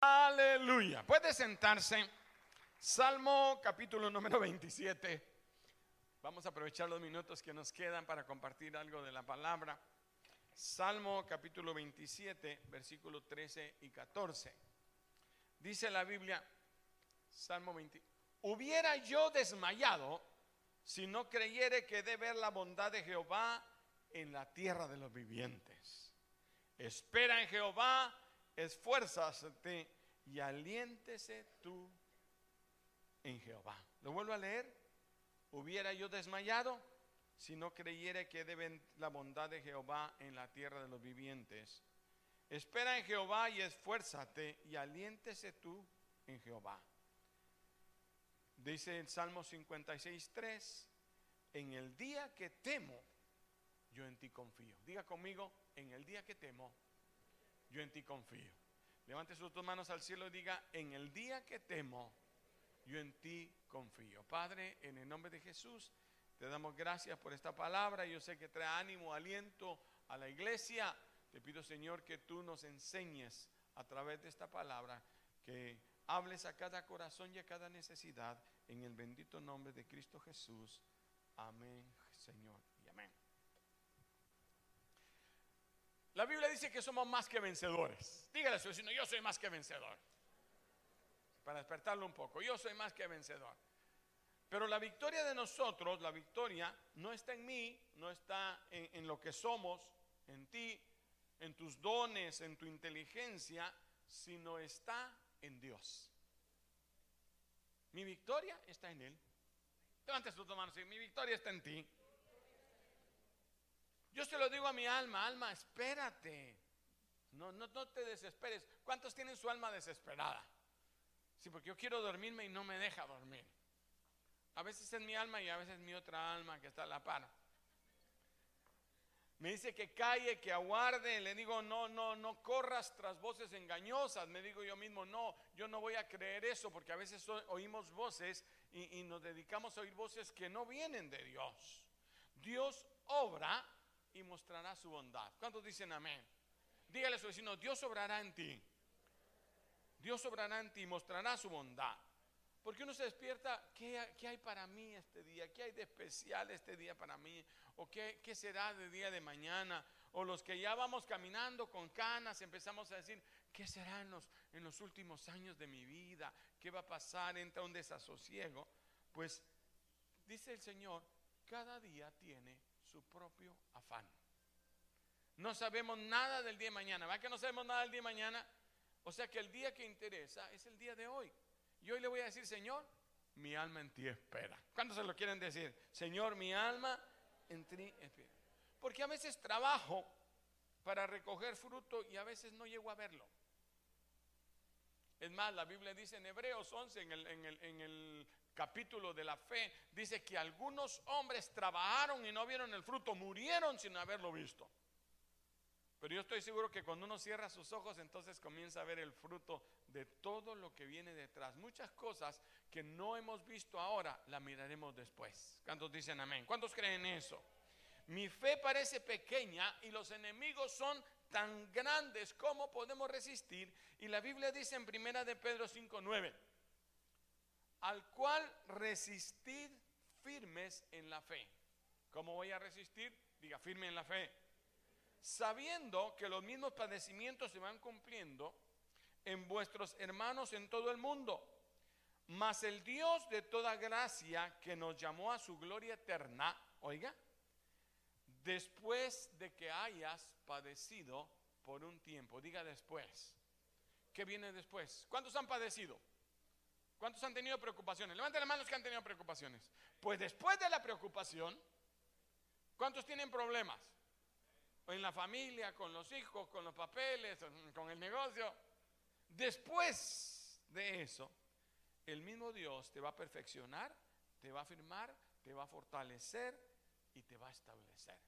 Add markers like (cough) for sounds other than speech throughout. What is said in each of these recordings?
Aleluya. Puede sentarse. Salmo capítulo número 27. Vamos a aprovechar los minutos que nos quedan para compartir algo de la palabra. Salmo capítulo 27, versículos 13 y 14. Dice la Biblia, Salmo 20, hubiera yo desmayado si no creyere que de ver la bondad de Jehová en la tierra de los vivientes. Espera en Jehová esfuérzate y aliéntese tú en Jehová. Lo vuelvo a leer. Hubiera yo desmayado si no creyera que deben la bondad de Jehová en la tierra de los vivientes. Espera en Jehová y esfuérzate y aliéntese tú en Jehová. Dice el Salmo 56.3, en el día que temo, yo en ti confío. Diga conmigo, en el día que temo, yo en ti confío. Levante sus dos manos al cielo y diga, en el día que temo, yo en ti confío. Padre, en el nombre de Jesús, te damos gracias por esta palabra. Yo sé que trae ánimo, aliento a la iglesia. Te pido, Señor, que tú nos enseñes a través de esta palabra, que hables a cada corazón y a cada necesidad, en el bendito nombre de Cristo Jesús. Amén, Señor, y amén. La Biblia dice que somos más que vencedores. Dígale a su yo soy más que vencedor. Para despertarlo un poco, yo soy más que vencedor. Pero la victoria de nosotros, la victoria, no está en mí, no está en, lo que somos, en ti, en tus dones, en tu inteligencia, sino está en Dios. Mi victoria está en Él. Levante tus manos y mi victoria está en ti. Yo se lo digo a mi alma, alma, espérate. No, no, no te desesperes. ¿Cuántos tienen su alma desesperada? Sí, porque yo quiero dormirme y no me deja dormir. A veces es mi alma y a veces es mi otra alma que está a la par. Me dice que calle, que aguarde. Le digo, no, no, no corras tras voces engañosas. Me digo yo mismo, no, yo no voy a creer eso porque a veces oímos voces y, y nos dedicamos a oír voces que no vienen de Dios. Dios obra y mostrará su bondad. ¿Cuántos dicen amén? Dígale a su vecino, Dios obrará en ti. Dios obrará en ti y mostrará su bondad. Porque uno se despierta, ¿qué, ¿qué, hay para mí este día? ¿Qué hay de especial este día para mí? ¿O qué, qué será de día de mañana? O los que ya vamos caminando con canas, empezamos a decir, ¿qué será en los, en los últimos años de mi vida? ¿Qué va a pasar? Entra un desasosiego. Pues dice el Señor, cada día tiene su propio afán. No sabemos nada del día de mañana. ¿Va que no sabemos nada del día de mañana? O sea que el día que interesa es el día de hoy. Y hoy le voy a decir, Señor, mi alma en ti espera. ¿Cuántos se lo quieren decir? Señor, mi alma en ti espera. Porque a veces trabajo para recoger fruto y a veces no llego a verlo. Es más, la Biblia dice en Hebreos 11, en el, capítulo de la fe, dice que algunos hombres trabajaron y no vieron el fruto, murieron sin haberlo visto. Pero yo estoy seguro que cuando uno cierra sus ojos, entonces comienza a ver el fruto de todo lo que viene detrás. Muchas cosas que no hemos visto ahora, la miraremos después. ¿Cuántos dicen amén? ¿Cuántos creen eso? Mi fe parece pequeña y los enemigos son tan grandes como podemos resistir. Y la Biblia dice en primera de Pedro 5:9, al cual resistid firmes en la fe. ¿Cómo voy a resistir? Diga, firme en la fe sabiendo que los mismos padecimientos se van cumpliendo en vuestros hermanos en todo el mundo. Mas el Dios de toda gracia que nos llamó a su gloria eterna, oiga, después de que hayas padecido por un tiempo, diga después. ¿Qué viene después? ¿Cuántos han padecido? ¿Cuántos han tenido preocupaciones? Levanten las manos que han tenido preocupaciones. Pues después de la preocupación, ¿cuántos tienen problemas? en la familia, con los hijos, con los papeles, con el negocio. Después de eso, el mismo Dios te va a perfeccionar, te va a firmar, te va a fortalecer y te va a establecer.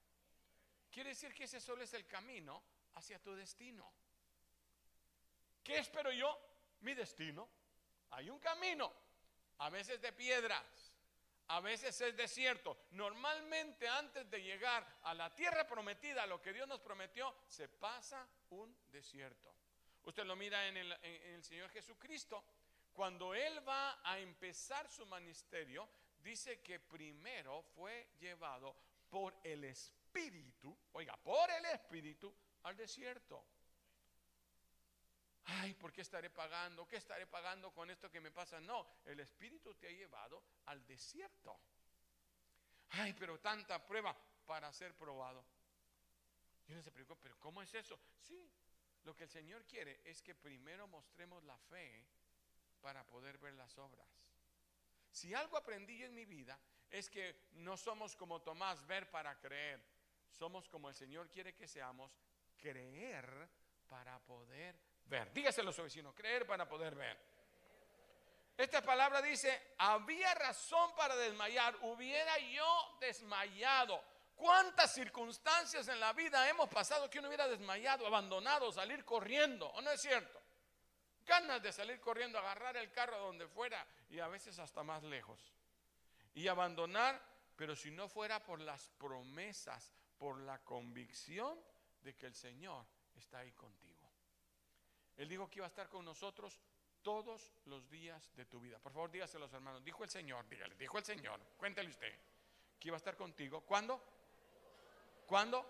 Quiere decir que ese solo es el camino hacia tu destino. ¿Qué espero yo? Mi destino. Hay un camino, a veces de piedras, a veces es desierto. Normalmente antes de llegar a la tierra prometida, lo que Dios nos prometió, se pasa un desierto. Usted lo mira en el, en el Señor Jesucristo. Cuando Él va a empezar su ministerio, dice que primero fue llevado por el Espíritu, oiga, por el Espíritu al desierto. Ay, ¿por qué estaré pagando? ¿Qué estaré pagando con esto que me pasa? No, el Espíritu te ha llevado al desierto. Ay, pero tanta prueba para ser probado. Y uno se preocupa, pero ¿cómo es eso? Sí, lo que el Señor quiere es que primero mostremos la fe para poder ver las obras. Si algo aprendí yo en mi vida es que no somos como Tomás, ver para creer. Somos como el Señor quiere que seamos, creer para poder ver. Dígaselo a su vecino, creer para poder ver. Esta palabra dice, había razón para desmayar, hubiera yo desmayado. ¿Cuántas circunstancias en la vida hemos pasado que uno hubiera desmayado, abandonado, salir corriendo? ¿O no es cierto? Ganas de salir corriendo, agarrar el carro donde fuera y a veces hasta más lejos. Y abandonar, pero si no fuera por las promesas, por la convicción de que el Señor está ahí contigo. Él dijo que iba a estar con nosotros todos los días de tu vida. Por favor, dígase a los hermanos. Dijo el Señor, dígale, dijo el Señor. Cuéntale usted que iba a estar contigo. ¿Cuándo? ¿Cuándo?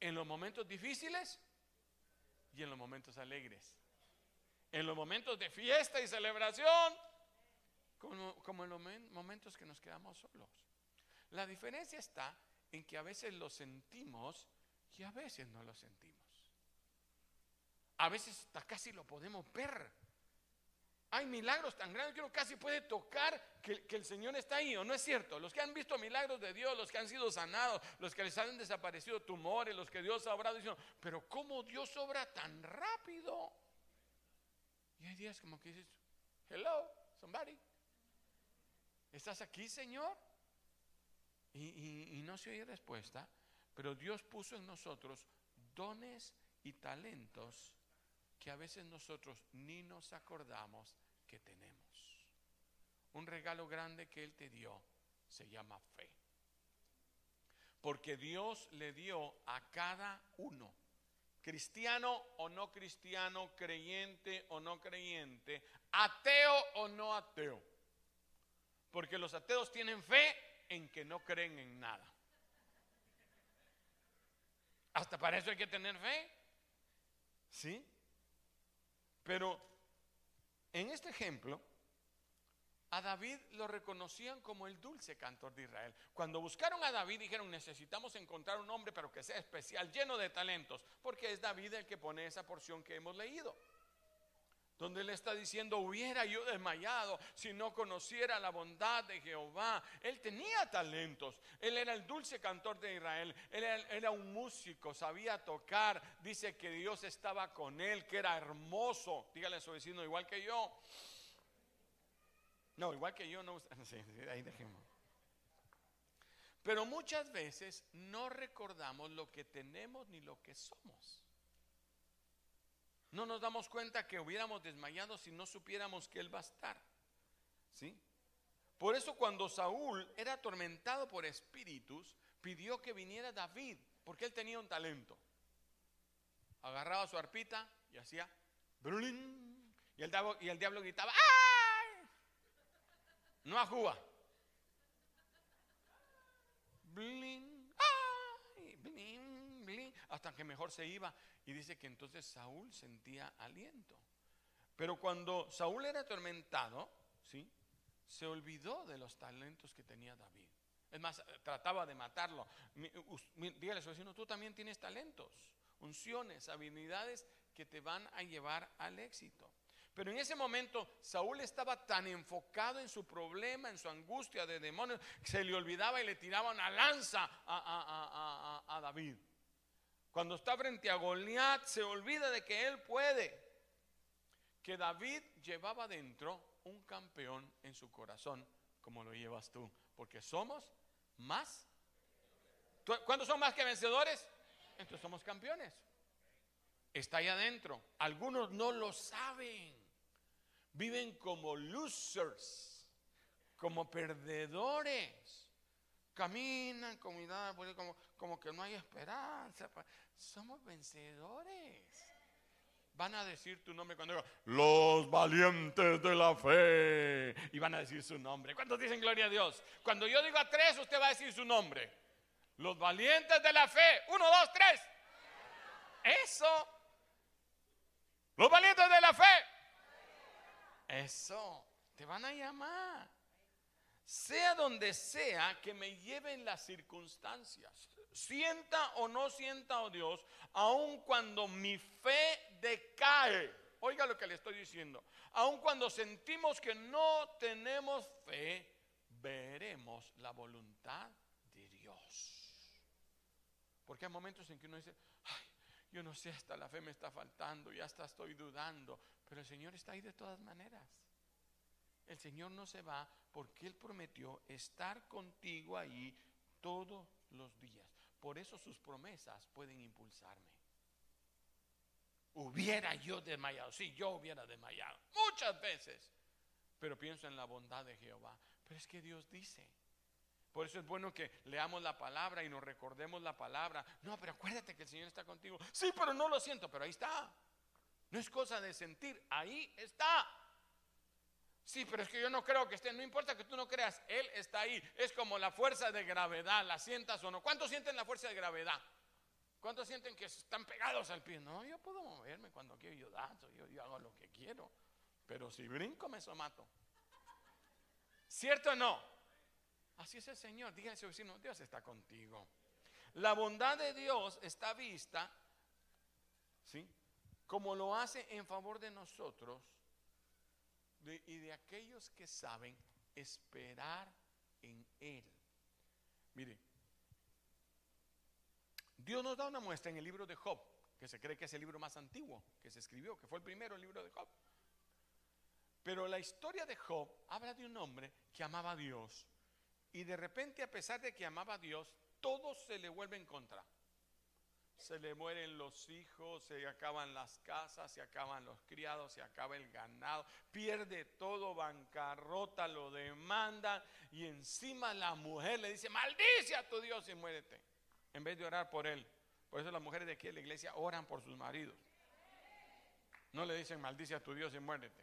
En los momentos difíciles y en los momentos alegres. En los momentos de fiesta y celebración, como, en los momentos que nos quedamos solos. La diferencia está en que a veces lo sentimos y a veces no lo sentimos. A veces hasta casi lo podemos ver. Hay milagros tan grandes que uno casi puede tocar que, el Señor está ahí, ¿o no es cierto? Los que han visto milagros de Dios, los que han sido sanados, los que les han desaparecido tumores, los que Dios ha obrado, dicen, pero ¿cómo Dios obra tan rápido? Y hay días como que dices, hello, somebody. ¿Estás aquí, Señor? Y, no se oye respuesta. Pero Dios puso en nosotros dones y talentos que a veces nosotros ni nos acordamos que tenemos. Un regalo grande que Él te dio se llama fe. Porque Dios le dio a cada uno, cristiano o no cristiano, creyente o no creyente, ateo o no ateo. Porque los ateos tienen fe en que no creen en nada. Hasta para eso hay que tener fe. ¿Sí? Pero en este ejemplo, a David lo reconocían como el dulce cantor de Israel. Cuando buscaron a David dijeron, necesitamos encontrar un hombre, pero que sea especial, lleno de talentos, porque es David el que pone esa porción que hemos leído donde él está diciendo, hubiera yo desmayado si no conociera la bondad de Jehová. Él tenía talentos, él era el dulce cantor de Israel, él era, un músico, sabía tocar, dice que Dios estaba con él, que era hermoso. Dígale a su vecino, igual que yo. No, igual que yo, no. (laughs) Sí, ahí dejemos. Pero muchas veces no recordamos lo que tenemos ni lo que somos. No nos damos cuenta que hubiéramos desmayado si no supiéramos que Él va a estar. ¿Sí? Por eso cuando Saúl era atormentado por espíritus, pidió que viniera David, porque él tenía un talento. Agarraba su arpita y hacía diablo, y el diablo gritaba ¡Ay! No a Juba. Hasta que mejor se iba. Y dice que entonces Saúl sentía aliento. Pero cuando Saúl era atormentado, ¿sí? se olvidó de los talentos que tenía David. Es más, trataba de matarlo. Dígale a su vecino, tú también tienes talentos, unciones, habilidades que te van a llevar al éxito. Pero en ese momento Saúl estaba tan enfocado en su problema, en su angustia de demonios, que se le olvidaba y le tiraba una lanza a, a David. Cuando está frente a Goliat, se olvida de que él puede. Que David llevaba dentro un campeón en su corazón, como lo llevas tú. Porque somos más. ¿Cuántos son más que vencedores? Entonces somos campeones. Está ahí adentro. Algunos no lo saben. Viven como losers, como perdedores. Caminan como, como, como que no hay esperanza. somos vencedores. Van a decir tu nombre cuando digo, los valientes de la fe. Y van a decir su nombre. ¿Cuántos dicen gloria a Dios? Cuando yo digo a tres, usted va a decir su nombre. Los valientes de la fe. Uno, dos, tres. Eso. Los valientes de la fe. Eso. Te van a llamar. Sea donde sea que me lleven las circunstancias sienta o no sienta a Dios, aun cuando mi fe decae. Oiga lo que le estoy diciendo. Aun cuando sentimos que no tenemos fe, veremos la voluntad de Dios. Porque hay momentos en que uno dice, ay, yo no sé, hasta la fe me está faltando, ya hasta estoy dudando, pero el Señor está ahí de todas maneras. El Señor no se va porque Él prometió estar contigo ahí todos los días. Por eso sus promesas pueden impulsarme. Hubiera yo desmayado, sí, yo hubiera desmayado muchas veces, pero pienso en la bondad de Jehová. Pero es que Dios dice. Por eso es bueno que leamos la palabra y nos recordemos la palabra. No, pero acuérdate que el Señor está contigo. Sí, pero no lo siento, pero ahí está. No es cosa de sentir, ahí está. Sí, pero es que yo no creo que esté. No importa que tú no creas, Él está ahí. Es como la fuerza de gravedad, la sientas o no. ¿Cuántos sienten la fuerza de gravedad? ¿Cuántos sienten que están pegados al pie? No, yo puedo moverme cuando quiero, yo yo hago lo que quiero. Pero si brinco, me somato. ¿Cierto o no? Así es el Señor. Dígale a su vecino, Dios está contigo. La bondad de Dios está vista, ¿sí? Como lo hace en favor de nosotros y de aquellos que saben esperar en Él. Mire, Dios nos da una muestra en el libro de Job, que se cree que es el libro más antiguo que se escribió, que fue el primero el libro de Job. Pero la historia de Job habla de un hombre que amaba a Dios y de repente a pesar de que amaba a Dios, todo se le vuelve en contra se le mueren los hijos, se acaban las casas, se acaban los criados, se acaba el ganado, pierde todo, bancarrota, lo demanda y encima la mujer le dice, maldice a tu Dios y muérete, en vez de orar por él. Por eso las mujeres de aquí en la iglesia oran por sus maridos. No le dicen, maldice a tu Dios y muérete.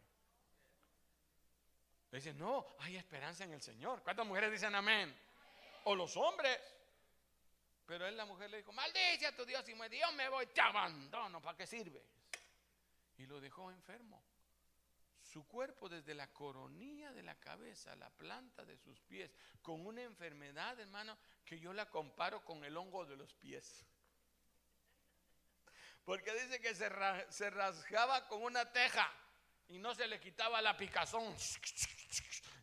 Le dicen, no, hay esperanza en el Señor. ¿Cuántas mujeres dicen amén? O los hombres. Pero él, la mujer, le dijo, maldice a tu Dios y me Dios me voy, te abandono, ¿para qué sirve? Y lo dejó enfermo. Su cuerpo desde la coronilla de la cabeza, la planta de sus pies, con una enfermedad, hermano, que yo la comparo con el hongo de los pies. Porque dice que se, se rasgaba con una teja y no se le quitaba la picazón.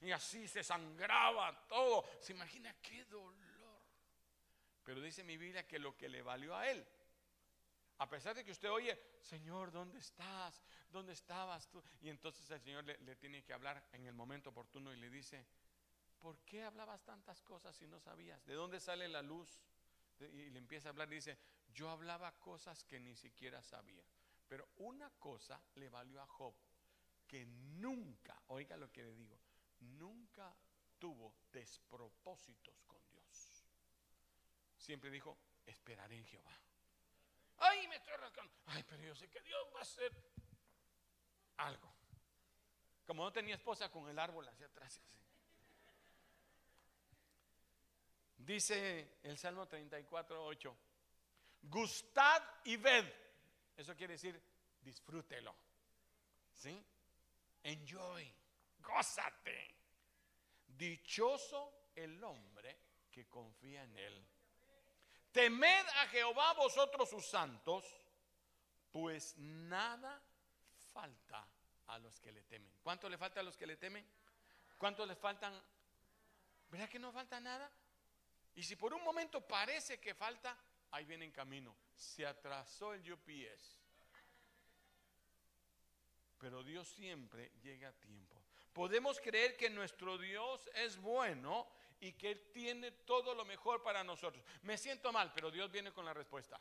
Y así se sangraba todo. ¿Se imagina qué dolor? Pero dice mi Biblia que lo que le valió a él, a pesar de que usted oye, Señor, ¿dónde estás? ¿Dónde estabas tú? Y entonces el Señor le, tiene que hablar en el momento oportuno y le dice, ¿por qué hablabas tantas cosas si no sabías? ¿De dónde sale la luz? Y le empieza a hablar y dice, yo hablaba cosas que ni siquiera sabía. Pero una cosa le valió a Job, que nunca, oiga lo que le digo, nunca tuvo despropósitos con siempre dijo, esperaré en Jehová. Ay, me estoy rascando. Ay, pero yo sé que Dios va a hacer algo. Como no tenía esposa con el árbol hacia atrás. Dice el Salmo 34, 8. Gustad y ved. Eso quiere decir disfrútelo. ¿Sí? Enjoy. Gózate. Dichoso el hombre que confía en él. Temed a Jehová vosotros sus santos, pues nada falta a los que le temen. ¿Cuánto le falta a los que le temen? ¿Cuánto le faltan? ¿Verdad que no falta nada? Y si por un momento parece que falta, ahí viene en camino. Se atrasó el UPS. Pero Dios siempre llega a tiempo. Podemos creer que nuestro Dios es bueno y que Él tiene todo lo mejor para nosotros. Me siento mal, pero Dios viene con la respuesta.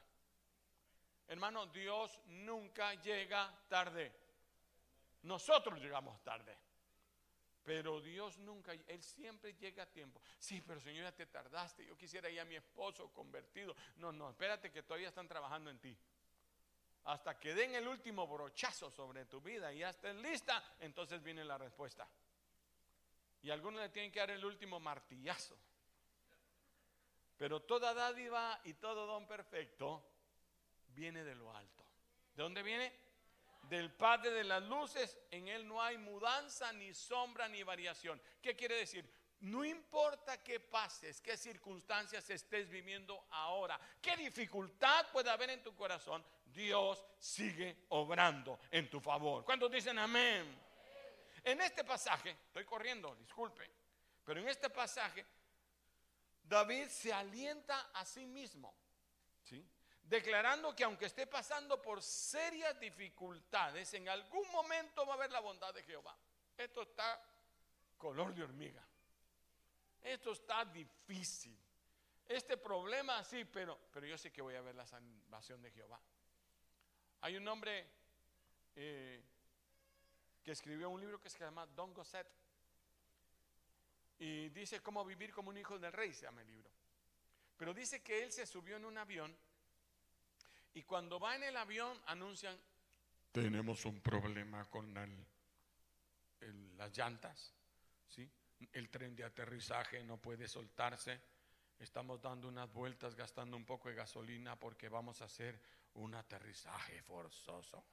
Hermano, Dios nunca llega tarde. Nosotros llegamos tarde. Pero Dios nunca, Él siempre llega a tiempo. Sí, pero Señor, ya te tardaste. Yo quisiera ir a mi esposo convertido. No, no, espérate que todavía están trabajando en ti. Hasta que den el último brochazo sobre tu vida y ya estés lista, entonces viene la respuesta. Y algunos le tienen que dar el último martillazo. Pero toda dádiva y todo don perfecto viene de lo alto. ¿De dónde viene? del Padre de las luces, en Él no hay mudanza, ni sombra, ni variación. ¿Qué quiere decir? No importa qué pases, qué circunstancias estés viviendo ahora, qué dificultad puede haber en tu corazón, Dios sigue obrando en tu favor. ¿Cuántos dicen amén? En este pasaje, estoy corriendo, disculpe, pero en este pasaje, David se alienta a sí mismo. declarando que aunque esté pasando por serias dificultades, en algún momento va a haber la bondad de Jehová. Esto está color de hormiga. Esto está difícil. Este problema sí, pero, pero yo sé que voy a ver la salvación de Jehová. Hay un hombre eh, que escribió un libro que se llama Don Gosset y dice cómo vivir como un hijo del rey, se llama el libro. Pero dice que él se subió en un avión y cuando va en el avión anuncian, tenemos un problema con las llantas, ¿sí? el tren de aterrizaje no puede soltarse, estamos dando unas vueltas gastando un poco de gasolina porque vamos a hacer un aterrizaje forzoso.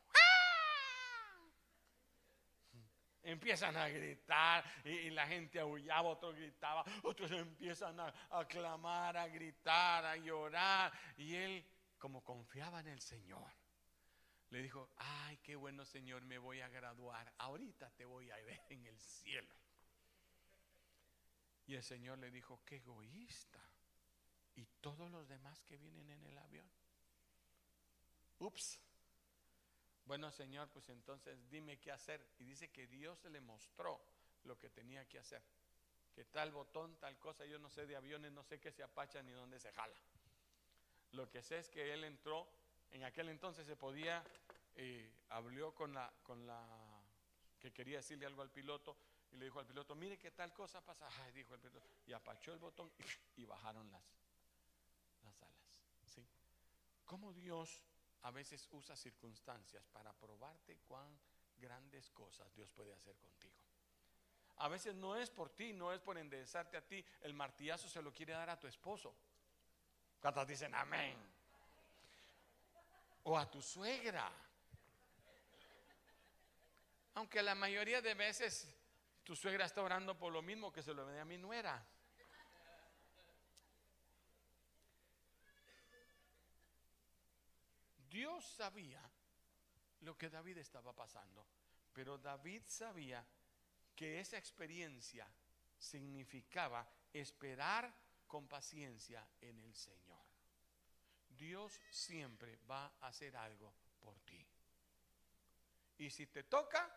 Empiezan a gritar y, la gente aullaba, otros gritaba, otros empiezan a, a clamar, a gritar, a llorar. Y él como confiaba en el Señor, le dijo, ay, qué bueno Señor, me voy a graduar, ahorita te voy a ver en el cielo. Y el Señor le dijo, qué egoísta. Y todos los demás que vienen en el avión. Ups. Bueno, Señor, pues entonces dime qué hacer. Y dice que Dios le mostró lo que tenía que hacer. Que tal botón, tal cosa, yo no sé de aviones, no sé qué se apacha ni dónde se jala. Lo que sé es que él entró, en aquel entonces se podía, eh, habló con la, con la, que quería decirle algo al piloto, y le dijo al piloto, mire qué tal cosa pasa, dijo el piloto, y apachó el botón y, bajaron las, las alas. ¿sí? ¿Cómo Dios a veces usa circunstancias para probarte cuán grandes cosas Dios puede hacer contigo? A veces no es por ti, no es por enderezarte a ti, el martillazo se lo quiere dar a tu esposo. ¿Cuántos dicen amén? O a tu suegra. Aunque la mayoría de veces tu suegra está orando por lo mismo que se lo ve a mi nuera. Sabía lo que David estaba pasando, pero David sabía que esa experiencia significaba esperar con paciencia en el Señor. Dios siempre va a hacer algo por ti. Y si te toca,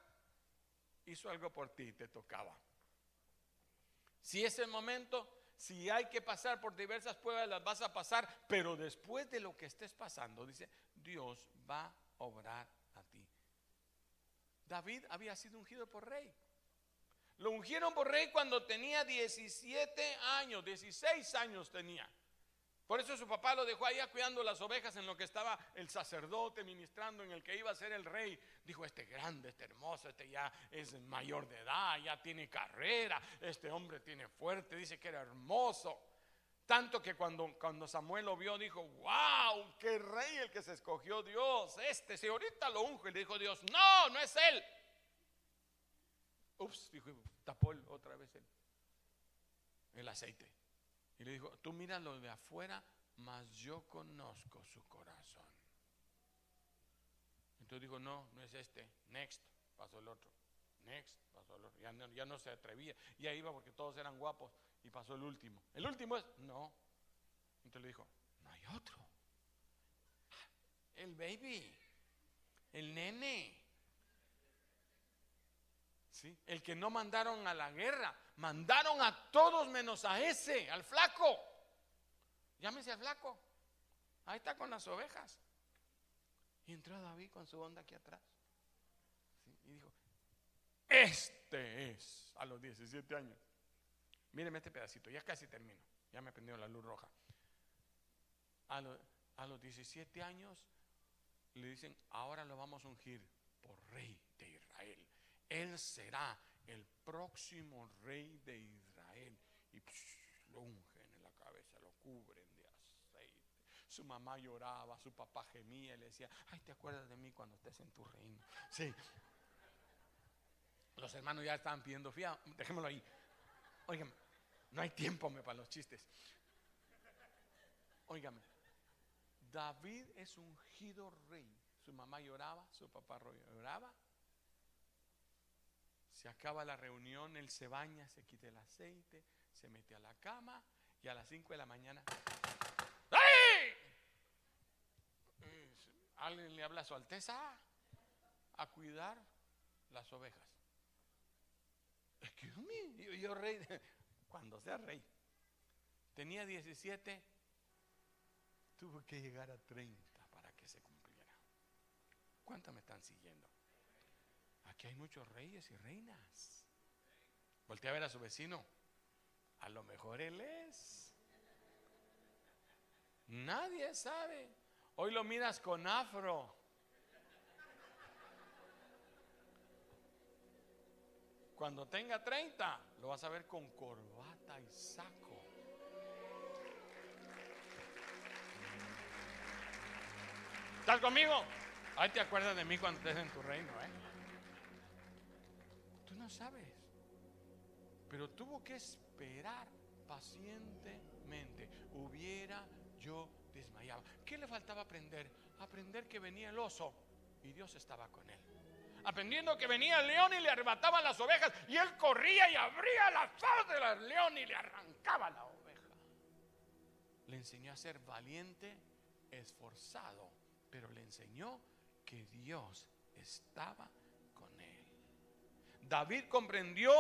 hizo algo por ti, te tocaba. Si es el momento, si hay que pasar por diversas pruebas, las vas a pasar, pero después de lo que estés pasando, dice, Dios va a obrar a ti. David había sido ungido por rey. Lo ungieron por rey cuando tenía 17 años, 16 años tenía. Por eso su papá lo dejó allá cuidando las ovejas en lo que estaba el sacerdote ministrando, en el que iba a ser el rey. Dijo, este grande, este hermoso, este ya es mayor de edad, ya tiene carrera, este hombre tiene fuerte, dice que era hermoso. Tanto que cuando, cuando Samuel lo vio, dijo, wow, qué rey el que se escogió Dios. Este, si ahorita lo unge, le dijo Dios, no, no es él. Ups, dijo, tapó otra vez el, el aceite. Y le dijo, tú mira lo de afuera, mas yo conozco su corazón. Entonces dijo, no, no es este. Next, pasó el otro. Next, pasó el. Ya no, ya no se atrevía. Ya iba porque todos eran guapos. Y pasó el último. El último es, no. Entonces le dijo, no hay otro. El baby, el nene. El que no mandaron a la guerra, mandaron a todos menos a ese, al flaco. Llámese al flaco. Ahí está con las ovejas. Y entró David con su onda aquí atrás. Y dijo, este es a los 17 años. Míreme este pedacito, ya casi termino. Ya me prendió la luz roja. A, a los 17 años le dicen, ahora lo vamos a ungir por rey de Israel. Él será el próximo rey de Israel. Y lo ungen en la cabeza, lo cubren de aceite. Su mamá lloraba, su papá gemía y le decía, ay, ¿te acuerdas de mí cuando estés en tu reino? Sí. Los hermanos ya estaban pidiendo fía, dejémoslo ahí. Óigame, no hay tiempo para los chistes. Óigame, David es ungido rey. Su mamá lloraba, su papá lloraba. Se acaba la reunión, él se baña, se quita el aceite, se mete a la cama y a las 5 de la mañana. ¡Ay! Alguien le habla a su Alteza a cuidar las ovejas. Yo, yo rey, (laughs) cuando sea rey. Tenía 17 tuvo que llegar a 30 para que se cumpliera. ¿Cuántos me están siguiendo? Aquí hay muchos reyes y reinas. Voltea a ver a su vecino. A lo mejor él es. Nadie sabe. Hoy lo miras con afro. Cuando tenga 30, lo vas a ver con corbata y saco. ¿Estás conmigo? Ahí te acuerdas de mí cuando estés en tu reino, ¿eh? Tú no sabes. Pero tuvo que esperar pacientemente. Hubiera yo desmayado. ¿Qué le faltaba aprender? Aprender que venía el oso y Dios estaba con él. Aprendiendo que venía el león y le arrebataban las ovejas y él corría y abría las faz del león y le arrancaba la oveja. Le enseñó a ser valiente, esforzado pero le enseñó que Dios estaba con él. David comprendió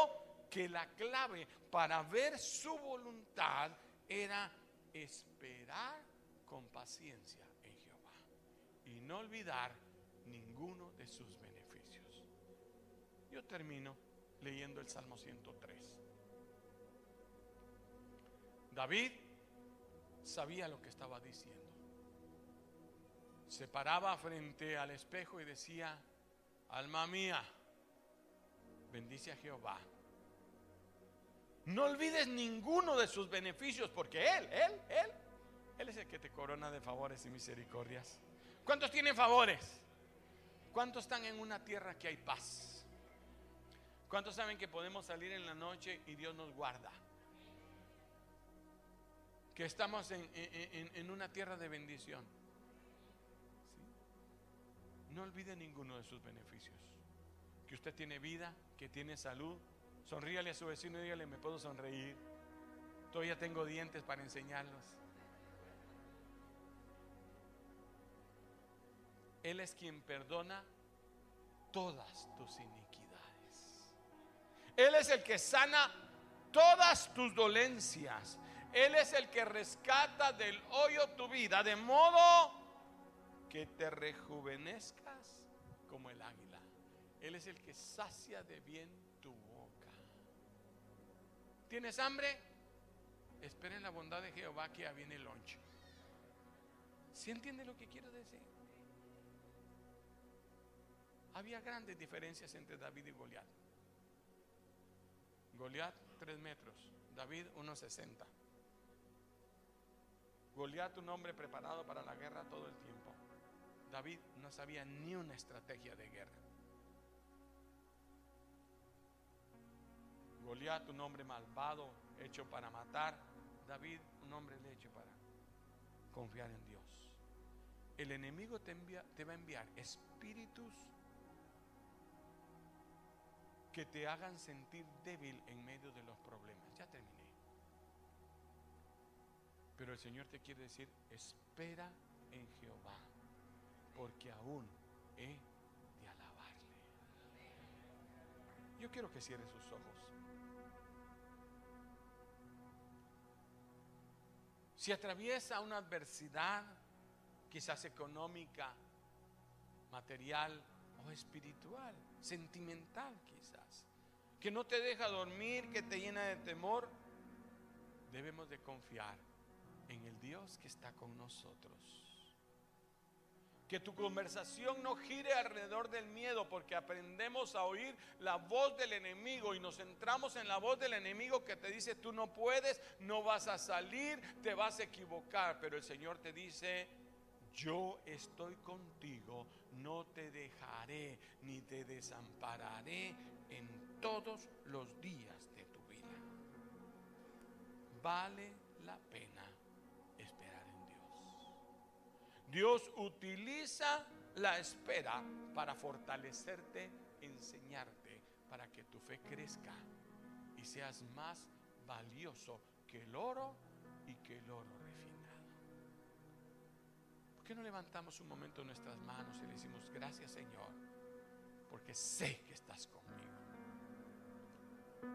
que la clave para ver su voluntad era esperar con paciencia en Jehová y no olvidar ninguno de sus. Yo termino leyendo el Salmo 103. David sabía lo que estaba diciendo se paraba frente al espejo y decía, alma mía, bendice a Jehová. No olvides ninguno de sus beneficios, porque Él, Él, Él, Él es el que te corona de favores y misericordias. ¿Cuántos tienen favores? ¿Cuántos están en una tierra que hay paz? ¿Cuántos saben que podemos salir en la noche y Dios nos guarda? Que estamos en, en una tierra de bendición. No olvide ninguno de sus beneficios. Que usted tiene vida, que tiene salud. Sonríale a su vecino y dígale, me puedo sonreír. Todavía tengo dientes para enseñarlos. Él es quien perdona todas tus iniquidades. Él es el que sana todas tus dolencias. Él es el que rescata del hoyo tu vida, de modo que te rejuvenezca como el águila. Él es el que sacia de bien tu boca. ¿Tienes hambre? Esperen la bondad de Jehová que ya viene el lonche. ¿Sí entiende lo que quiero decir? Había grandes diferencias entre David y Goliat. Goliat, tres metros. David, unos sesenta. Goliat, un hombre preparado para la guerra todo el tiempo. David no sabía ni una estrategia de guerra. Goliat, un hombre malvado, hecho para matar. David, un hombre hecho para confiar en Dios. El enemigo te, te va a enviar espíritus que te hagan sentir débil en medio de los problemas. Ya terminé. Pero el Señor te quiere decir, espera en Jehová porque aún he de alabarle. Yo quiero que cierre sus ojos. Si atraviesa una adversidad, quizás económica, material espiritual, sentimental quizás, que no te deja dormir, que te llena de temor, debemos de confiar en el Dios que está con nosotros. Que tu conversación no gire alrededor del miedo porque aprendemos a oír la voz del enemigo y nos centramos en la voz del enemigo que te dice tú no puedes, no vas a salir, te vas a equivocar. Pero el Señor te dice, yo estoy contigo, no te dejaré ni te desampararé en todos los días de tu vida. Vale la pena Dios utiliza la espera para fortalecerte, enseñarte, para que tu fe crezca y seas más valioso que el oro y que el oro refinado. ¿Por qué no levantamos un momento nuestras manos y le decimos gracias Señor? Porque sé que estás conmigo.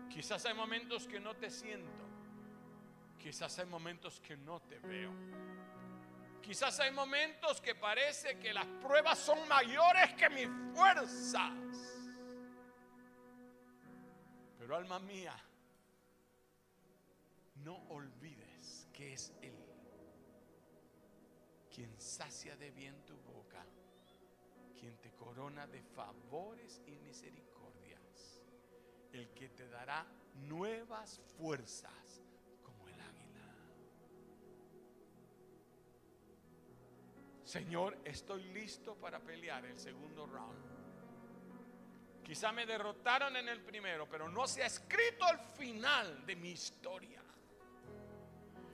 Quizás hay momentos que no te siento. Quizás hay momentos que no te veo. Quizás hay momentos que parece que las pruebas son mayores que mis fuerzas. Pero alma mía, no olvides que es Él quien sacia de bien tu boca, quien te corona de favores y misericordias, el que te dará nuevas fuerzas Señor, estoy listo para pelear el segundo round. Quizá me derrotaron en el primero, pero no se ha escrito el final de mi historia.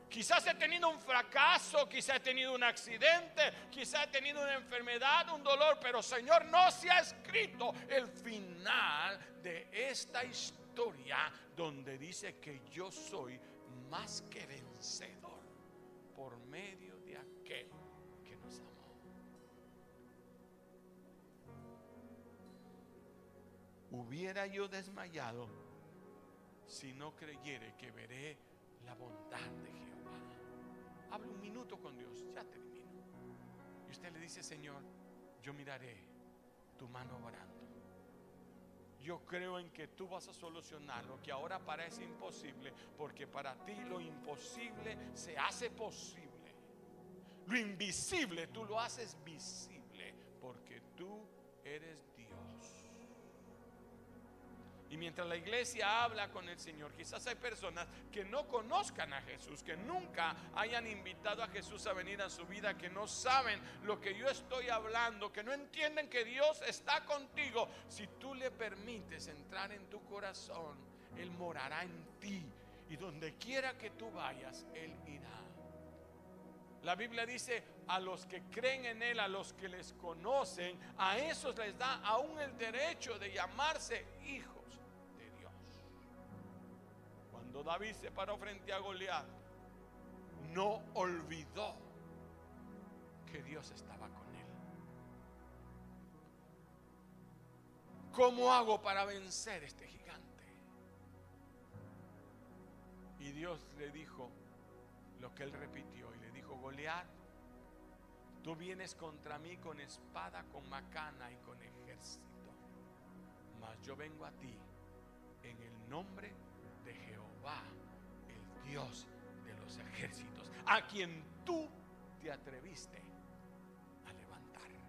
Quizás he tenido un fracaso, quizás he tenido un accidente, quizás he tenido una enfermedad, un dolor, pero Señor, no se ha escrito el final de esta historia donde dice que yo soy más que vencedor por medio de aquel hubiera yo desmayado si no creyere que veré la bondad de. Hable un minuto con Dios, ya termino. Y usted le dice, Señor, yo miraré tu mano orando. Yo creo en que tú vas a solucionar lo que ahora parece imposible, porque para ti lo imposible se hace posible. Lo invisible tú lo haces visible, porque tú eres y mientras la iglesia habla con el Señor, quizás hay personas que no conozcan a Jesús, que nunca hayan invitado a Jesús a venir a su vida, que no saben lo que yo estoy hablando, que no entienden que Dios está contigo. Si tú le permites entrar en tu corazón, Él morará en ti. Y donde quiera que tú vayas, Él irá. La Biblia dice, a los que creen en Él, a los que les conocen, a esos les da aún el derecho de llamarse hijos David se paró frente a Goliat, no olvidó que Dios estaba con él. ¿Cómo hago para vencer este gigante? Y Dios le dijo lo que él repitió y le dijo, Goliat, tú vienes contra mí con espada, con macana y con ejército, mas yo vengo a ti en el nombre de El Dios de los ejércitos, a quien tú te atreviste